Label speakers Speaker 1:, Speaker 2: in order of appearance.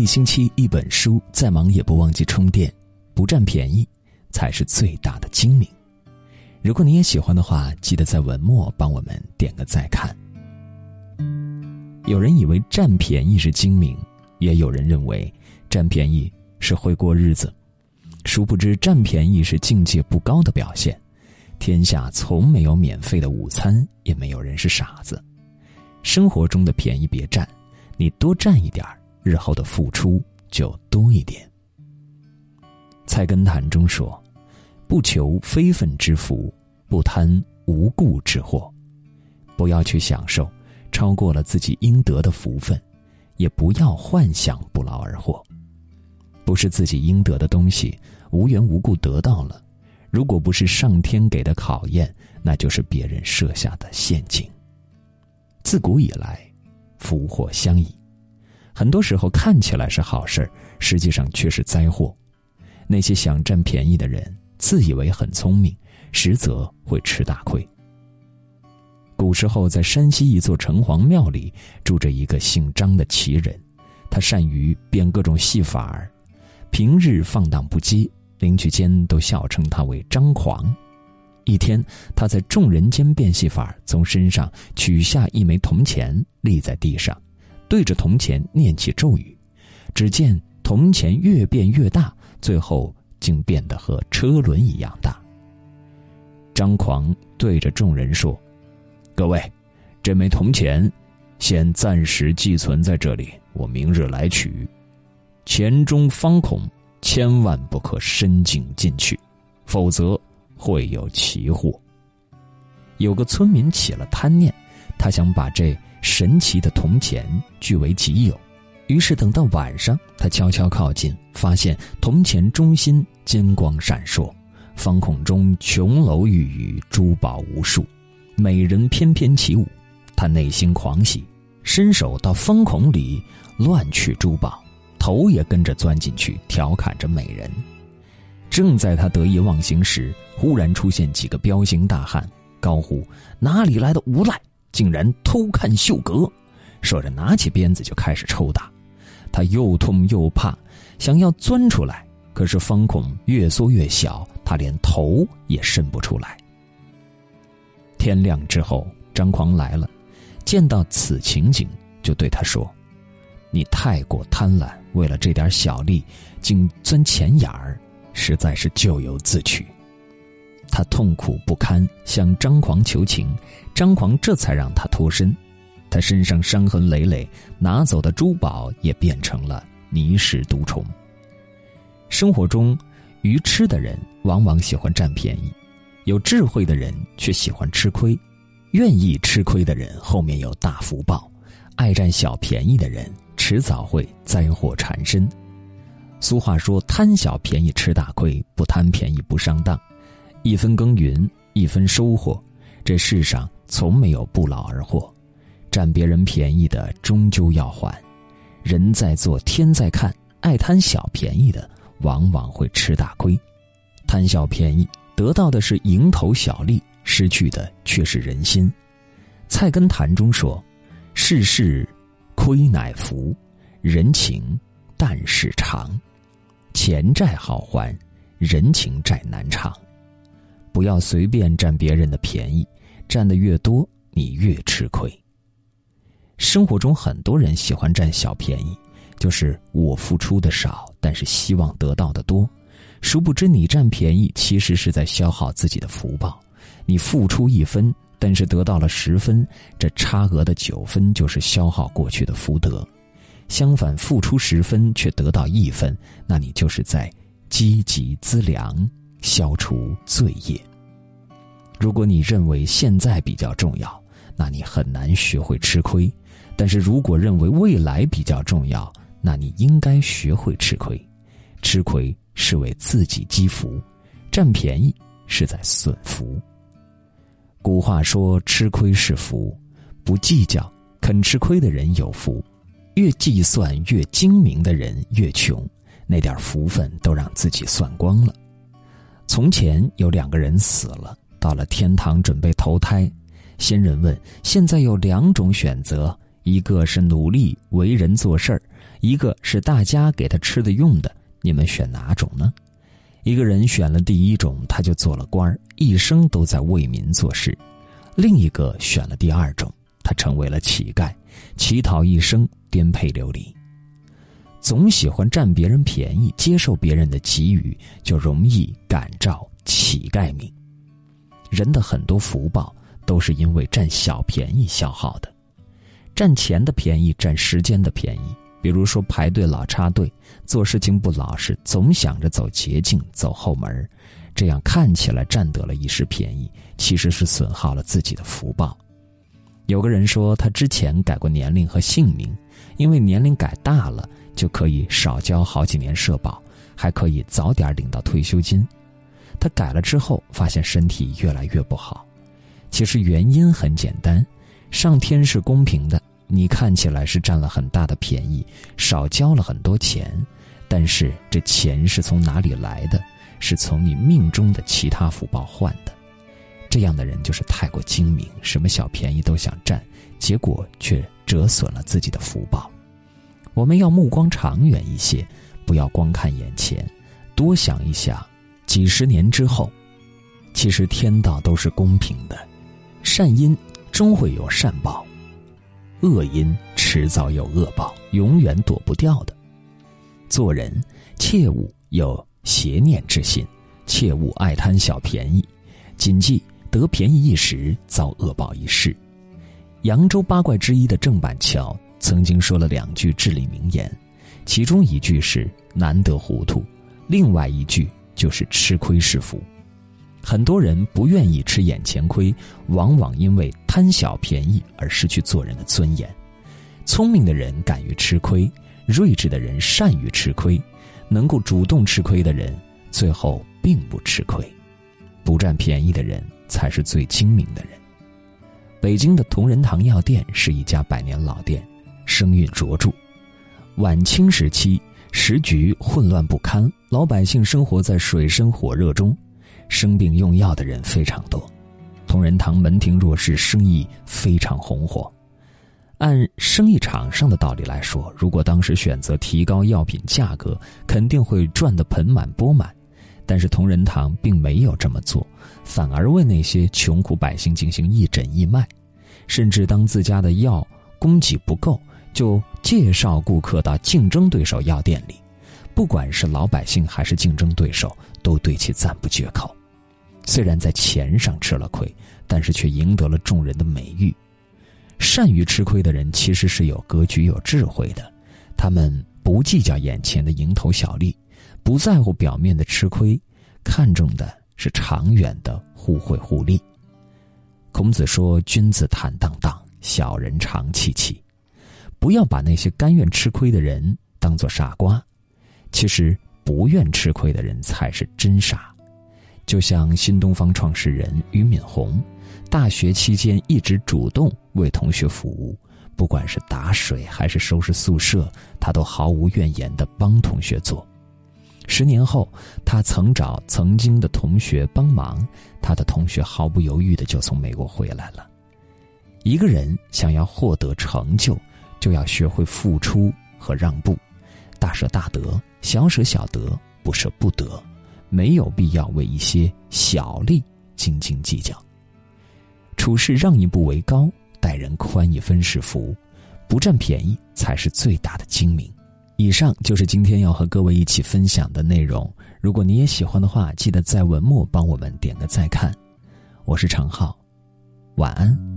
Speaker 1: 一星期一本书，再忙也不忘记充电，不占便宜，才是最大的精明。如果你也喜欢的话，记得在文末帮我们点个再看。有人以为占便宜是精明，也有人认为占便宜是会过日子。殊不知，占便宜是境界不高的表现。天下从没有免费的午餐，也没有人是傻子。生活中的便宜别占，你多占一点儿日后的付出就多一点。菜根谭中说。不求非分之福，不贪无故之祸。不要去享受超过了自己应得的福分，也不要幻想不劳而获。不是自己应得的东西，无缘无故得到了，如果不是上天给的考验，那就是别人设下的陷阱。自古以来，福祸相依，很多时候看起来是好事实际上却是灾祸。那些想占便宜的人。自以为很聪明，实则会吃大亏。古时候，在山西一座城隍庙里，住着一个姓张的奇人，他善于变各种戏法儿，平日放荡不羁，邻居间都笑称他为张狂。一天，他在众人间变戏法，从身上取下一枚铜钱，立在地上，对着铜钱念起咒语，只见铜钱越变越大，最后。竟变得和车轮一样大。张狂对着众人说：“各位，这枚铜钱，先暂时寄存在这里，我明日来取。钱中方孔，千万不可深井进去，否则会有奇祸。”有个村民起了贪念，他想把这神奇的铜钱据为己有。于是等到晚上，他悄悄靠近，发现铜钱中心金光闪烁，方孔中琼楼玉宇，珠宝无数，美人翩翩起舞。他内心狂喜，伸手到方孔里乱取珠宝，头也跟着钻进去，调侃着美人。正在他得意忘形时，忽然出现几个彪形大汉，高呼：“哪里来的无赖，竟然偷看秀阁！”说着，拿起鞭子就开始抽打。他又痛又怕，想要钻出来，可是方孔越缩越小，他连头也伸不出来。天亮之后，张狂来了，见到此情景，就对他说：“你太过贪婪，为了这点小利，竟钻钱眼儿，实在是咎由自取。”他痛苦不堪，向张狂求情，张狂这才让他脱身。他身上伤痕累累，拿走的珠宝也变成了泥石毒虫。生活中，愚痴的人往往喜欢占便宜，有智慧的人却喜欢吃亏。愿意吃亏的人后面有大福报，爱占小便宜的人迟早会灾祸缠身。俗话说：“贪小便宜吃大亏，不贪便宜不上当。”一分耕耘一分收获，这世上从没有不劳而获。占别人便宜的终究要还，人在做天在看，爱贪小便宜的往往会吃大亏。贪小便宜得到的是蝇头小利，失去的却是人心。菜根谭中说：“世事亏乃福，人情淡是长。钱债好还，人情债难偿。不要随便占别人的便宜，占的越多，你越吃亏。”生活中很多人喜欢占小便宜，就是我付出的少，但是希望得到的多。殊不知你占便宜，其实是在消耗自己的福报。你付出一分，但是得到了十分，这差额的九分就是消耗过去的福德。相反，付出十分却得到一分，那你就是在积极资粮，消除罪业。如果你认为现在比较重要，那你很难学会吃亏。但是如果认为未来比较重要，那你应该学会吃亏。吃亏是为自己积福，占便宜是在损福。古话说：“吃亏是福，不计较，肯吃亏的人有福；越计算越精明的人越穷，那点福分都让自己算光了。”从前有两个人死了，到了天堂准备投胎，仙人问：“现在有两种选择。”一个是努力为人做事儿，一个是大家给他吃的用的，你们选哪种呢？一个人选了第一种，他就做了官儿，一生都在为民做事；另一个选了第二种，他成为了乞丐，乞讨一生，颠沛流离。总喜欢占别人便宜，接受别人的给予，就容易感召乞丐命。人的很多福报都是因为占小便宜消耗的，占钱的便宜，占时间的便宜。比如说排队老插队，做事情不老实，总想着走捷径、走后门，这样看起来占得了一时便宜，其实是损耗了自己的福报。有个人说，他之前改过年龄和姓名，因为年龄改大了就可以少交好几年社保，还可以早点领到退休金。他改了之后，发现身体越来越不好。其实原因很简单，上天是公平的。你看起来是占了很大的便宜，少交了很多钱，但是这钱是从哪里来的？是从你命中的其他福报换的。这样的人就是太过精明，什么小便宜都想占，结果却折损了自己的福报。我们要目光长远一些，不要光看眼前，多想一想，几十年之后，其实天道都是公平的，善因终会有善报。恶因迟早有恶报，永远躲不掉的。做人切勿有邪念之心，切勿爱贪小便宜，谨记得便宜一时，遭恶报一世。扬州八怪之一的郑板桥曾经说了两句至理名言，其中一句是“难得糊涂”，另外一句就是“吃亏是福”。很多人不愿意吃眼前亏，往往因为贪小便宜而失去做人的尊严。聪明的人敢于吃亏，睿智的人善于吃亏，能够主动吃亏的人，最后并不吃亏。不占便宜的人才是最精明的人。北京的同仁堂药店是一家百年老店，声誉卓著。晚清时期，时局混乱不堪，老百姓生活在水深火热中。生病用药的人非常多，同仁堂门庭若市，生意非常红火。按生意场上的道理来说，如果当时选择提高药品价格，肯定会赚得盆满钵满。但是同仁堂并没有这么做，反而为那些穷苦百姓进行义诊义卖，甚至当自家的药供给不够，就介绍顾客到竞争对手药店里。不管是老百姓还是竞争对手，都对其赞不绝口。虽然在钱上吃了亏，但是却赢得了众人的美誉。善于吃亏的人其实是有格局、有智慧的，他们不计较眼前的蝇头小利，不在乎表面的吃亏，看重的是长远的互惠互利。孔子说：“君子坦荡荡，小人长戚戚。”不要把那些甘愿吃亏的人当做傻瓜，其实不愿吃亏的人才是真傻。就像新东方创始人俞敏洪，大学期间一直主动为同学服务，不管是打水还是收拾宿舍，他都毫无怨言的帮同学做。十年后，他曾找曾经的同学帮忙，他的同学毫不犹豫的就从美国回来了。一个人想要获得成就，就要学会付出和让步，大舍大得，小舍小得，不舍不得。没有必要为一些小利斤斤计较。处事让一步为高，待人宽一分是福，不占便宜才是最大的精明。以上就是今天要和各位一起分享的内容。如果你也喜欢的话，记得在文末帮我们点个再看。我是常浩，晚安。